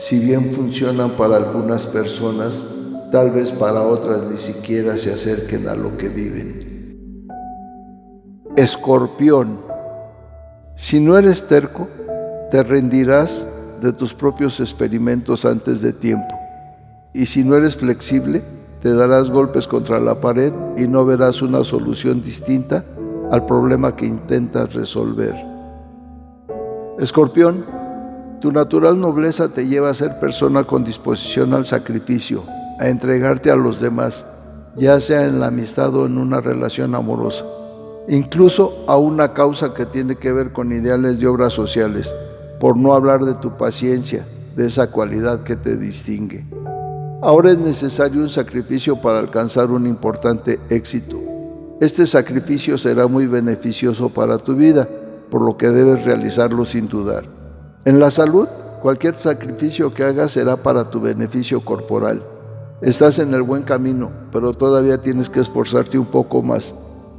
si bien funcionan para algunas personas, tal vez para otras ni siquiera se acerquen a lo que viven. Escorpión si no eres terco, te rendirás de tus propios experimentos antes de tiempo. Y si no eres flexible, te darás golpes contra la pared y no verás una solución distinta al problema que intentas resolver. Escorpión, tu natural nobleza te lleva a ser persona con disposición al sacrificio, a entregarte a los demás, ya sea en la amistad o en una relación amorosa incluso a una causa que tiene que ver con ideales de obras sociales, por no hablar de tu paciencia, de esa cualidad que te distingue. Ahora es necesario un sacrificio para alcanzar un importante éxito. Este sacrificio será muy beneficioso para tu vida, por lo que debes realizarlo sin dudar. En la salud, cualquier sacrificio que hagas será para tu beneficio corporal. Estás en el buen camino, pero todavía tienes que esforzarte un poco más.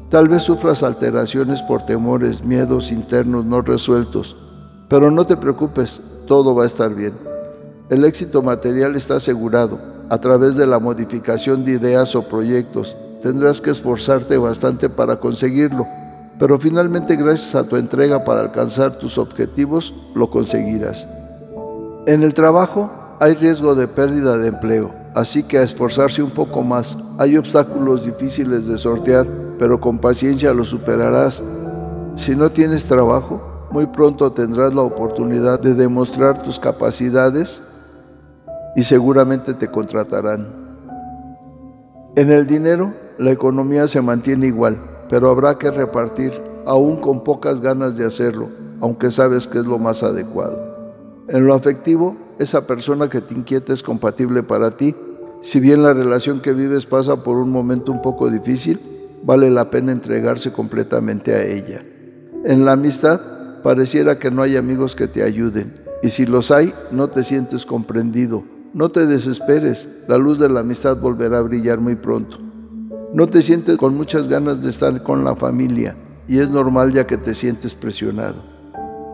Tal vez sufras alteraciones por temores, miedos internos no resueltos, pero no te preocupes, todo va a estar bien. El éxito material está asegurado a través de la modificación de ideas o proyectos. Tendrás que esforzarte bastante para conseguirlo, pero finalmente gracias a tu entrega para alcanzar tus objetivos lo conseguirás. En el trabajo hay riesgo de pérdida de empleo, así que a esforzarse un poco más. Hay obstáculos difíciles de sortear pero con paciencia lo superarás. Si no tienes trabajo, muy pronto tendrás la oportunidad de demostrar tus capacidades y seguramente te contratarán. En el dinero, la economía se mantiene igual, pero habrá que repartir, aún con pocas ganas de hacerlo, aunque sabes que es lo más adecuado. En lo afectivo, esa persona que te inquieta es compatible para ti, si bien la relación que vives pasa por un momento un poco difícil, vale la pena entregarse completamente a ella. En la amistad pareciera que no hay amigos que te ayuden y si los hay no te sientes comprendido. No te desesperes, la luz de la amistad volverá a brillar muy pronto. No te sientes con muchas ganas de estar con la familia y es normal ya que te sientes presionado.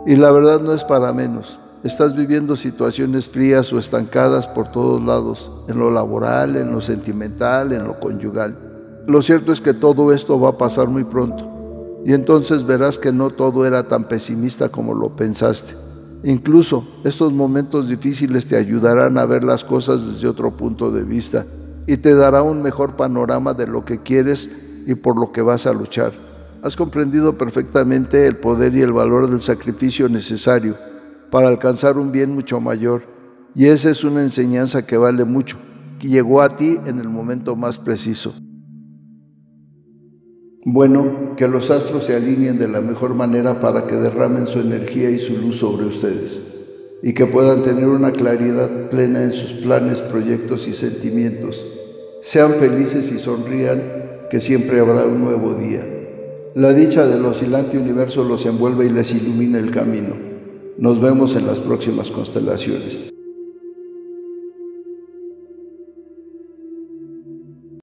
Y la verdad no es para menos. Estás viviendo situaciones frías o estancadas por todos lados, en lo laboral, en lo sentimental, en lo conyugal. Lo cierto es que todo esto va a pasar muy pronto y entonces verás que no todo era tan pesimista como lo pensaste. Incluso estos momentos difíciles te ayudarán a ver las cosas desde otro punto de vista y te dará un mejor panorama de lo que quieres y por lo que vas a luchar. Has comprendido perfectamente el poder y el valor del sacrificio necesario para alcanzar un bien mucho mayor y esa es una enseñanza que vale mucho, que llegó a ti en el momento más preciso. Bueno, que los astros se alineen de la mejor manera para que derramen su energía y su luz sobre ustedes y que puedan tener una claridad plena en sus planes, proyectos y sentimientos. Sean felices y sonrían, que siempre habrá un nuevo día. La dicha del oscilante universo los envuelve y les ilumina el camino. Nos vemos en las próximas constelaciones.